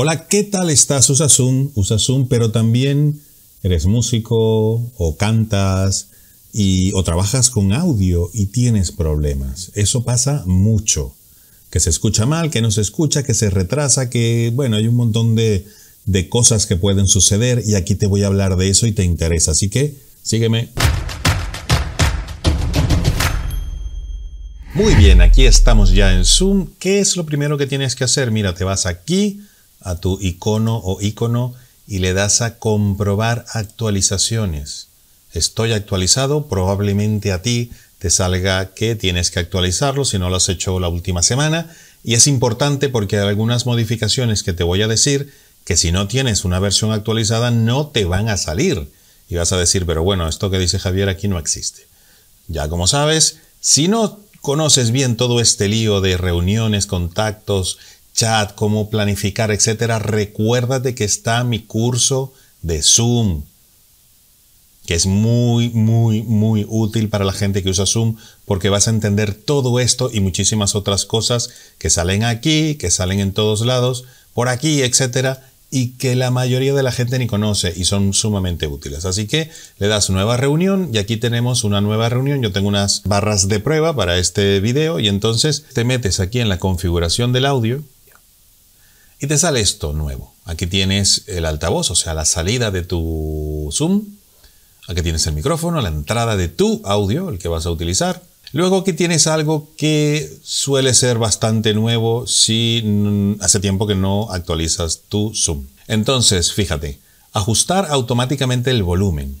Hola, ¿qué tal estás? Usa Zoom, usa Zoom, pero también eres músico o cantas y, o trabajas con audio y tienes problemas. Eso pasa mucho. Que se escucha mal, que no se escucha, que se retrasa, que, bueno, hay un montón de, de cosas que pueden suceder y aquí te voy a hablar de eso y te interesa. Así que sígueme. Muy bien, aquí estamos ya en Zoom. ¿Qué es lo primero que tienes que hacer? Mira, te vas aquí a tu icono o icono y le das a comprobar actualizaciones. Estoy actualizado, probablemente a ti te salga que tienes que actualizarlo si no lo has hecho la última semana. Y es importante porque hay algunas modificaciones que te voy a decir que si no tienes una versión actualizada no te van a salir. Y vas a decir, pero bueno, esto que dice Javier aquí no existe. Ya como sabes, si no conoces bien todo este lío de reuniones, contactos, chat, cómo planificar, etcétera, recuérdate que está mi curso de Zoom, que es muy, muy, muy útil para la gente que usa Zoom, porque vas a entender todo esto y muchísimas otras cosas que salen aquí, que salen en todos lados, por aquí, etcétera, y que la mayoría de la gente ni conoce y son sumamente útiles. Así que le das nueva reunión y aquí tenemos una nueva reunión. Yo tengo unas barras de prueba para este video y entonces te metes aquí en la configuración del audio y te sale esto nuevo. Aquí tienes el altavoz, o sea, la salida de tu Zoom. Aquí tienes el micrófono, la entrada de tu audio, el que vas a utilizar. Luego aquí tienes algo que suele ser bastante nuevo si hace tiempo que no actualizas tu Zoom. Entonces, fíjate, ajustar automáticamente el volumen.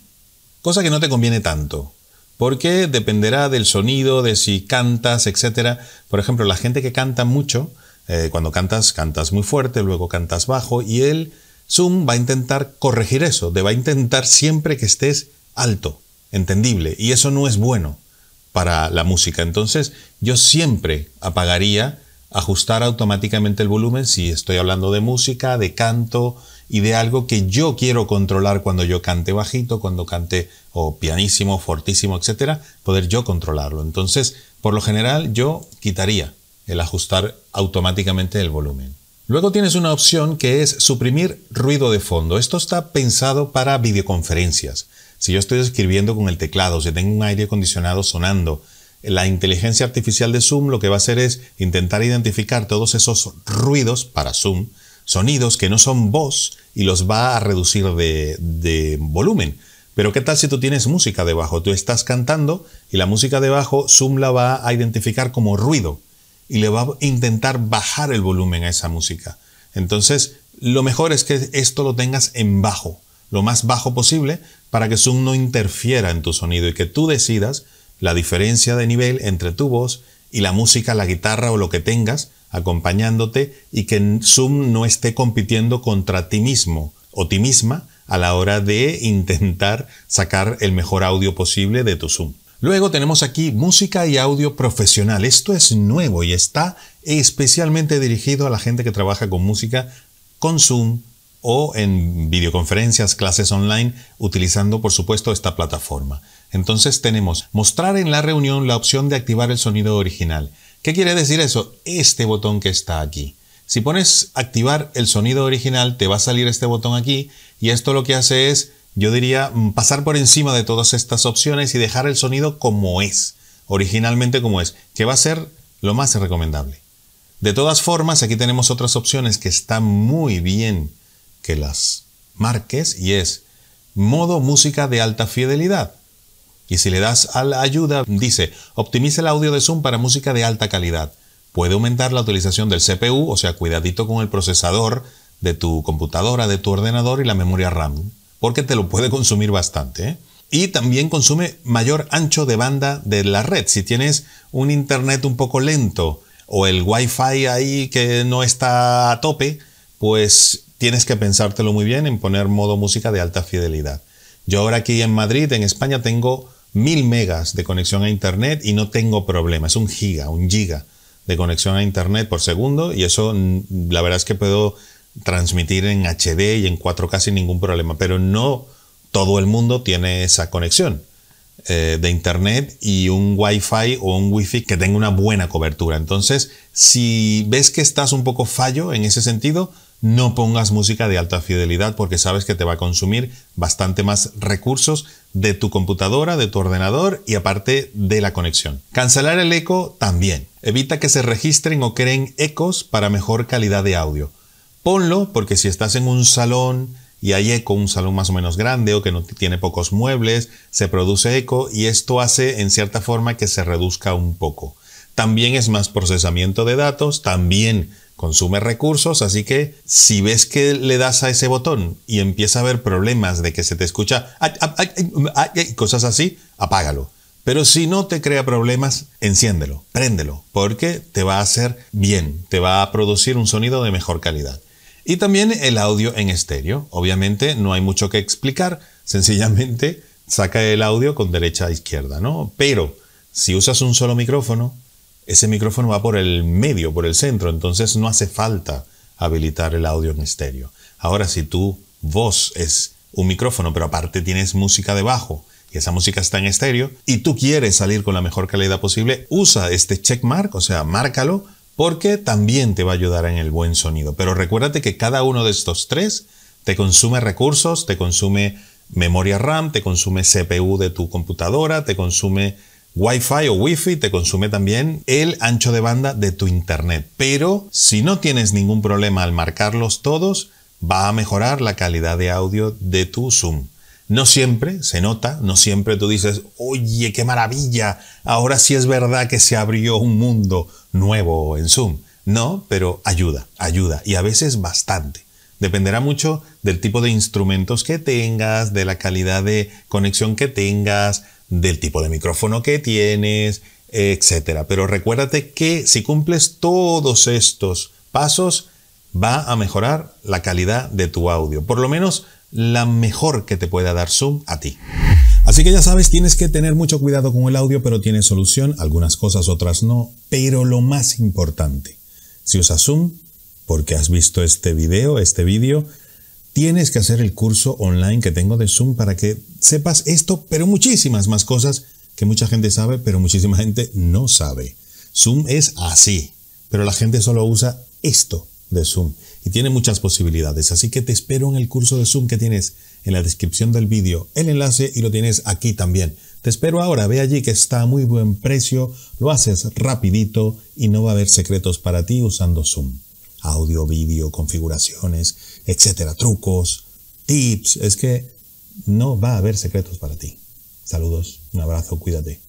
Cosa que no te conviene tanto, porque dependerá del sonido, de si cantas, etc. Por ejemplo, la gente que canta mucho, eh, cuando cantas, cantas muy fuerte, luego cantas bajo y el Zoom va a intentar corregir eso, te va a intentar siempre que estés alto, entendible, y eso no es bueno para la música. Entonces yo siempre apagaría, ajustar automáticamente el volumen si estoy hablando de música, de canto y de algo que yo quiero controlar cuando yo cante bajito, cuando cante o pianísimo, fortísimo, etcétera, poder yo controlarlo. Entonces, por lo general yo quitaría el ajustar automáticamente el volumen. Luego tienes una opción que es suprimir ruido de fondo. Esto está pensado para videoconferencias. Si yo estoy escribiendo con el teclado, si tengo un aire acondicionado sonando, la inteligencia artificial de Zoom lo que va a hacer es intentar identificar todos esos ruidos para Zoom, sonidos que no son voz y los va a reducir de, de volumen. Pero ¿qué tal si tú tienes música debajo? Tú estás cantando y la música debajo Zoom la va a identificar como ruido y le va a intentar bajar el volumen a esa música. Entonces, lo mejor es que esto lo tengas en bajo, lo más bajo posible, para que Zoom no interfiera en tu sonido y que tú decidas la diferencia de nivel entre tu voz y la música, la guitarra o lo que tengas acompañándote y que Zoom no esté compitiendo contra ti mismo o ti misma a la hora de intentar sacar el mejor audio posible de tu Zoom. Luego tenemos aquí música y audio profesional. Esto es nuevo y está especialmente dirigido a la gente que trabaja con música con Zoom, o en videoconferencias, clases online, utilizando por supuesto esta plataforma. Entonces tenemos mostrar en la reunión la opción de activar el sonido original. ¿Qué quiere decir eso? Este botón que está aquí. Si pones activar el sonido original, te va a salir este botón aquí y esto lo que hace es, yo diría, mm, pasar por encima de todas estas opciones y dejar el sonido como es, originalmente como es, que va a ser lo más recomendable. De todas formas, aquí tenemos otras opciones que están muy bien que las marques y es modo música de alta fidelidad. Y si le das a la ayuda, dice, optimiza el audio de Zoom para música de alta calidad. Puede aumentar la utilización del CPU, o sea, cuidadito con el procesador de tu computadora, de tu ordenador y la memoria RAM, porque te lo puede consumir bastante. ¿eh? Y también consume mayor ancho de banda de la red. Si tienes un internet un poco lento o el wifi ahí que no está a tope, pues tienes que pensártelo muy bien en poner modo música de alta fidelidad. Yo ahora aquí en Madrid, en España, tengo mil megas de conexión a internet y no tengo problema. Es un giga, un giga de conexión a internet por segundo y eso mm, la verdad es que puedo transmitir en HD y en 4K sin ningún problema, pero no todo el mundo tiene esa conexión eh, de internet y un wifi o un wifi que tenga una buena cobertura. Entonces, si ves que estás un poco fallo en ese sentido, no pongas música de alta fidelidad porque sabes que te va a consumir bastante más recursos de tu computadora, de tu ordenador y aparte de la conexión. Cancelar el eco también. Evita que se registren o creen ecos para mejor calidad de audio. Ponlo porque si estás en un salón y hay eco, un salón más o menos grande o que no tiene pocos muebles, se produce eco y esto hace en cierta forma que se reduzca un poco. También es más procesamiento de datos, también consume recursos, así que si ves que le das a ese botón y empieza a haber problemas de que se te escucha cosas así, apágalo. Pero si no te crea problemas, enciéndelo, préndelo, porque te va a hacer bien, te va a producir un sonido de mejor calidad. Y también el audio en estéreo. Obviamente no hay mucho que explicar, sencillamente saca el audio con derecha a izquierda, ¿no? Pero si usas un solo micrófono, ese micrófono va por el medio, por el centro, entonces no hace falta habilitar el audio en estéreo. Ahora, si tu voz es un micrófono, pero aparte tienes música debajo y esa música está en estéreo y tú quieres salir con la mejor calidad posible, usa este checkmark, o sea, márcalo, porque también te va a ayudar en el buen sonido. Pero recuérdate que cada uno de estos tres te consume recursos, te consume memoria RAM, te consume CPU de tu computadora, te consume Wi-Fi o Wi-Fi te consume también el ancho de banda de tu Internet. Pero si no tienes ningún problema al marcarlos todos, va a mejorar la calidad de audio de tu Zoom. No siempre se nota, no siempre tú dices, oye, qué maravilla, ahora sí es verdad que se abrió un mundo nuevo en Zoom. No, pero ayuda, ayuda, y a veces bastante. Dependerá mucho del tipo de instrumentos que tengas, de la calidad de conexión que tengas, del tipo de micrófono que tienes, etc. Pero recuérdate que si cumples todos estos pasos, va a mejorar la calidad de tu audio. Por lo menos la mejor que te pueda dar Zoom a ti. Así que ya sabes, tienes que tener mucho cuidado con el audio, pero tiene solución, algunas cosas, otras no. Pero lo más importante, si usas Zoom, porque has visto este video, este vídeo, tienes que hacer el curso online que tengo de Zoom para que sepas esto, pero muchísimas más cosas que mucha gente sabe, pero muchísima gente no sabe. Zoom es así, pero la gente solo usa esto de Zoom y tiene muchas posibilidades. Así que te espero en el curso de Zoom que tienes en la descripción del vídeo, el enlace y lo tienes aquí también. Te espero ahora, ve allí que está a muy buen precio, lo haces rapidito y no va a haber secretos para ti usando Zoom audio, vídeo, configuraciones, etcétera, trucos, tips. Es que no va a haber secretos para ti. Saludos, un abrazo, cuídate.